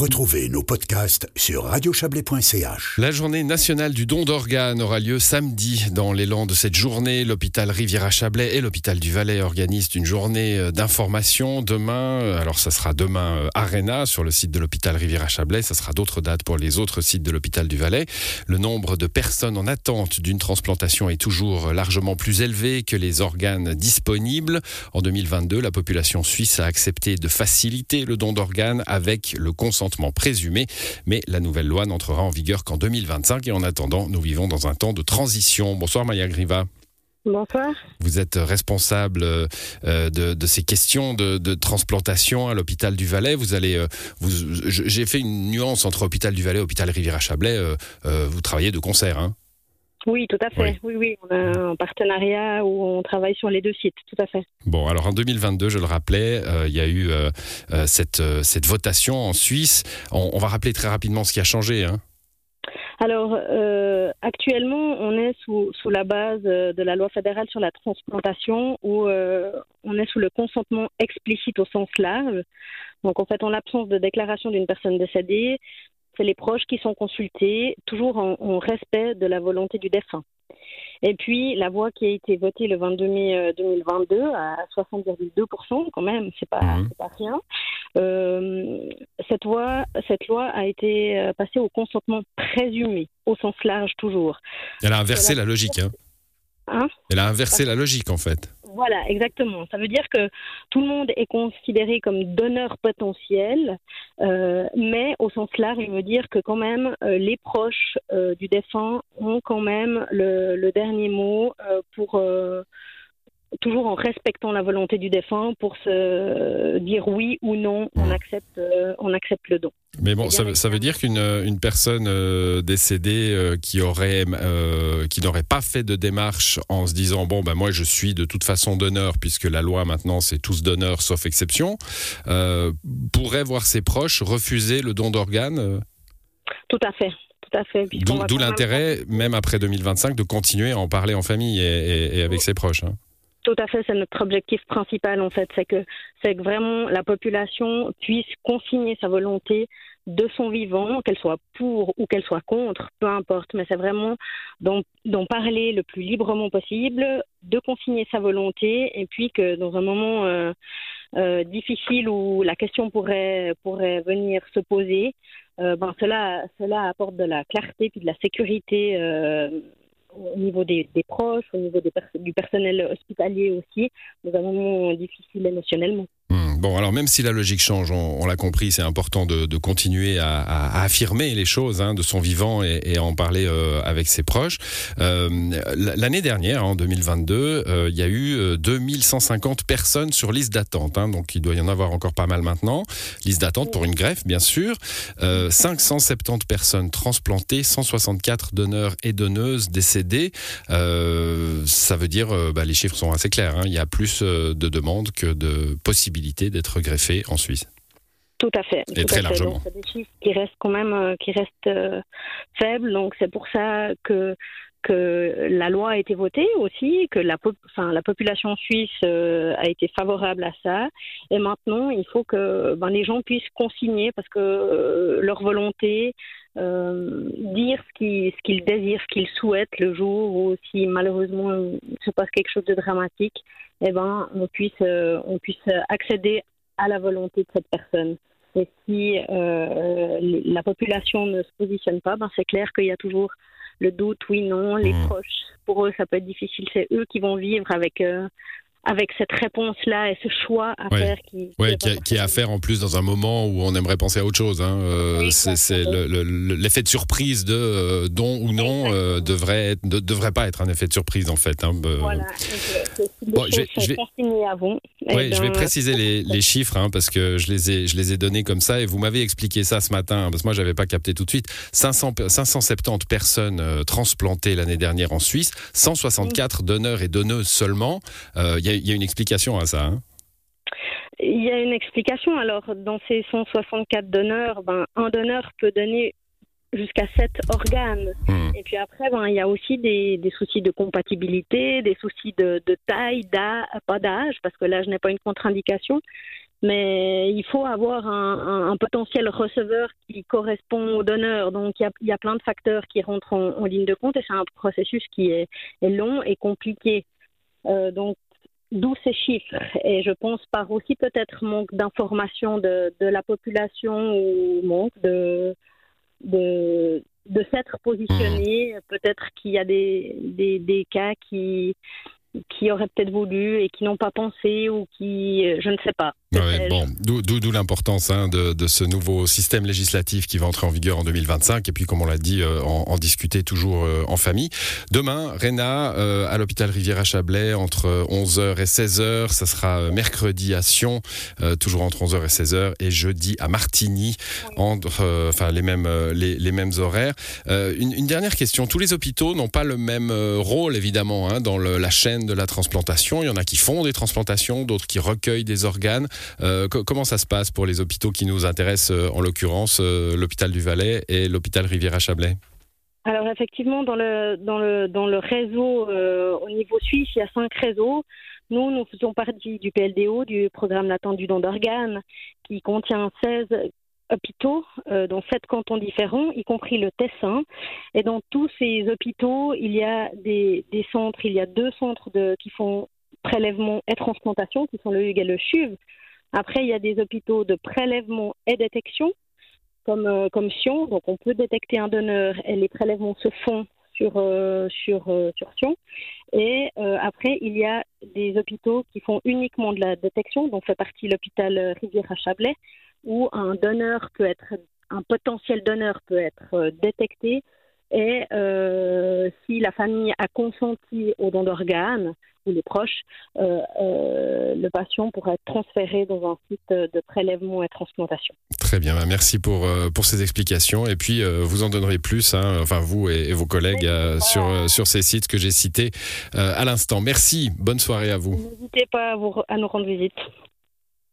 Retrouvez nos podcasts sur radiochablais.ch. La journée nationale du don d'organes aura lieu samedi. Dans l'élan de cette journée, l'hôpital Riviera-Chablais et l'hôpital du Valais organisent une journée euh, d'information demain. Euh, alors, ça sera demain euh, Arena sur le site de l'hôpital Riviera-Chablais. Ça sera d'autres dates pour les autres sites de l'hôpital du Valais. Le nombre de personnes en attente d'une transplantation est toujours largement plus élevé que les organes disponibles. En 2022, la population suisse a accepté de faciliter le don d'organes avec le consentement présumé, mais la nouvelle loi n'entrera en vigueur qu'en 2025 et en attendant, nous vivons dans un temps de transition. Bonsoir Maya Griva. Bonsoir. Vous êtes responsable euh, de, ces questions de, transplantation à l'hôpital du Valais. Vous allez, euh, j'ai fait une nuance entre hôpital du Valais et hôpital Riviera-Chablais. Euh, vous travaillez de concert, hein oui, tout à fait. Oui. oui, on a un partenariat où on travaille sur les deux sites, tout à fait. Bon, alors en 2022, je le rappelais, euh, il y a eu euh, euh, cette, cette votation en Suisse. On, va rappeler très rapidement ce qui a changé. Hein. Alors, actuellement, on est sous, sous, la base de la loi fédérale sur la transplantation où on est sous le consentement explicite au sens large. Donc, en fait, en l'absence de déclaration d'une personne décédée, c'est les proches qui sont consultés, toujours en, respect de la volonté du défunt. Et puis, la voie qui a été votée le 22 mai 2022 euh, à 60,2%, quand même, c'est pas, mmh. pas rien. Euh, cette, loi, cette loi a été euh, passée au consentement présumé, au sens large toujours. Elle a inversé la, logique. Hein. Hein? Elle a inversé la logique, en fait. Voilà, exactement. Ça veut dire que tout le monde est considéré comme donneur potentiel, euh, mais au sens large, il veut dire que quand même euh, les proches euh, du défunt ont quand même le dernier mot pour toujours en respectant la volonté du défunt pour se dire oui ou non, on accepte, euh, on accepte le don. Mais bon, ça, ça, veut dire qu'une une personne euh, décédée euh, qui aurait, qui n'aurait pas fait de démarche en se disant bon ben moi je suis de toute façon donneur puisque la loi maintenant c'est tous donneurs sauf exception, pourrait voir ses proches refuser le don d'organes. Tout à fait. Tout à fait. D'où l'intérêt, même après 2025, de continuer à en parler en famille et, et avec ses proches. Hein. Tout à fait, c'est notre objectif principal en fait, c'est que c'est que vraiment la population puisse consigner sa volonté de son vivant, qu'elle soit pour ou qu'elle soit contre, peu importe, mais c'est vraiment d'en parler le plus librement possible, de consigner sa volonté, et puis que dans un moment euh, euh, difficile où la question pourrait pourrait venir se poser, euh, ben cela cela apporte de la clarté puis de la sécurité au niveau des, proches, au niveau des du personnel hospitalier aussi, dans un moment difficile émotionnellement. Bon, alors même si la logique change, on, l'a compris, c'est important de, continuer à, affirmer les choses hein, de son vivant et, en parler euh, avec ses proches. Euh, l'année dernière, en 2022, euh, il y a eu 2150 personnes sur liste d'attente, hein, donc il doit y en avoir encore pas mal maintenant. Liste d'attente pour une greffe, bien sûr. 570 personnes transplantées, 164 donneurs et donneuses décédés. ça veut dire, bah, les chiffres sont assez clairs, hein. il y a plus de demandes que de possibilités d'être greffé en Suisse. Tout à fait. Et très largement. C'est des chiffres qui restent quand même euh, qui restent euh, faibles. Donc c'est pour ça que que la loi a été votée aussi, que la, enfin, la population suisse euh, a été favorable à ça. Et maintenant, il faut que ben, les gens puissent consigner parce que leur volonté, dire ce qu'ils, ce désirent, ce qu'ils souhaitent le jour où si malheureusement il se passe quelque chose de dramatique, eh ben, on puisse, euh, on puisse accéder à la volonté de cette personne. Et si euh, la population ne se positionne pas, ben c'est clair qu'il y a toujours le doute, oui, non, les mmh. proches. Pour eux, ça peut être difficile. C'est eux qui vont vivre avec euh, avec cette réponse-là et ce choix à faire qui, qui, est à faire en plus dans un moment où on aimerait penser à autre chose. Hein. Euh, c'est l'effet de surprise de euh, don ou non euh, devrait être, de, devrait pas être un effet de surprise en fait. Hein. Voilà. Bon, je, vais, je, vais, ouais, je vais préciser les, les chiffres hein, parce que je les ai je les ai donnés comme ça et vous m'avez expliqué ça ce matin parce que moi j'avais pas capté tout de suite. 500, 570 personnes transplantées l'année dernière en Suisse, 164 donneurs et donneuses seulement. Il il y, a une explication à ça. Hein il y a une explication. Alors, dans ces 164 donneurs, ben, un donneur peut donner jusqu'à 7 organes. Hmm. Et puis après, ben, il y a aussi des, soucis de compatibilité, des soucis de, taille, pas d'âge, parce que l'âge n'est pas une contre-indication. mais il faut avoir un, potentiel receveur qui correspond au donneur. Donc il y a, plein de facteurs qui rentrent en, ligne de compte et c'est un processus qui est, long et compliqué. Euh, donc d'où ces chiffres. Et je pense par aussi peut-être manque d'information de, la population ou manque de, de, de s'être positionné. Peut-être qu'il y a des, des cas qui, qui auraient peut-être voulu et qui n'ont pas pensé ou qui, euh, je ne sais pas. Bon, d'où l'importance hein, de, de, ce nouveau système législatif qui va entrer en vigueur en 2025 et puis, comme on l'a dit, euh, en, en, discuter toujours euh, en famille. Demain, Réna, à l'hôpital Rivière-à-Chablais, entre 11h et 16h. Ça sera mercredi à Sion, toujours entre 11h et 16h, et jeudi à Martigny, entre enfin les mêmes, les, les mêmes horaires. Une, une, dernière question. Tous les hôpitaux n'ont pas le même rôle, évidemment, hein, dans le, la chaîne de la transplantation. Il y en a qui font des transplantations, d'autres qui recueillent des organes. Euh, comment ça se passe pour les hôpitaux qui nous intéressent, euh, en l'occurrence euh, l'hôpital du Valais et l'hôpital Riviera-Chablais alors effectivement, dans le, dans le, dans le réseau au niveau suisse, il y a cinq réseaux. Nous, nous faisons partie du PLDO, du programme d'attente du don d'organes, qui contient 16 hôpitaux dans sept cantons différents, y compris le Tessin. Et dans tous ces hôpitaux, il y a des, centres, il y a deux centres qui font prélèvement et transplantation, qui sont le HUG et le CHUV. Après, il y a des hôpitaux de prélèvement et détection, comme, euh, comme Sion. Donc, on peut détecter un donneur et les prélèvements se font sur, euh, sur, sur Sion. Et après, il y a des hôpitaux qui font uniquement de la détection, dont fait partie l'hôpital Rivière-à-Chablais, où un donneur peut être, un potentiel donneur peut être euh, détecté et euh, si la famille a consenti au don d'organes ou les proches, euh, le patient pourra être transféré dans un site de prélèvement et transplantation. Très bien, bah, merci pour, pour ces explications. Et puis, vous en donnerez plus, hein, enfin vous et, vos collègues, sur, sur ces sites que j'ai cités à l'instant. Merci, bonne soirée à vous. N'hésitez pas à, vous, à nous rendre visite.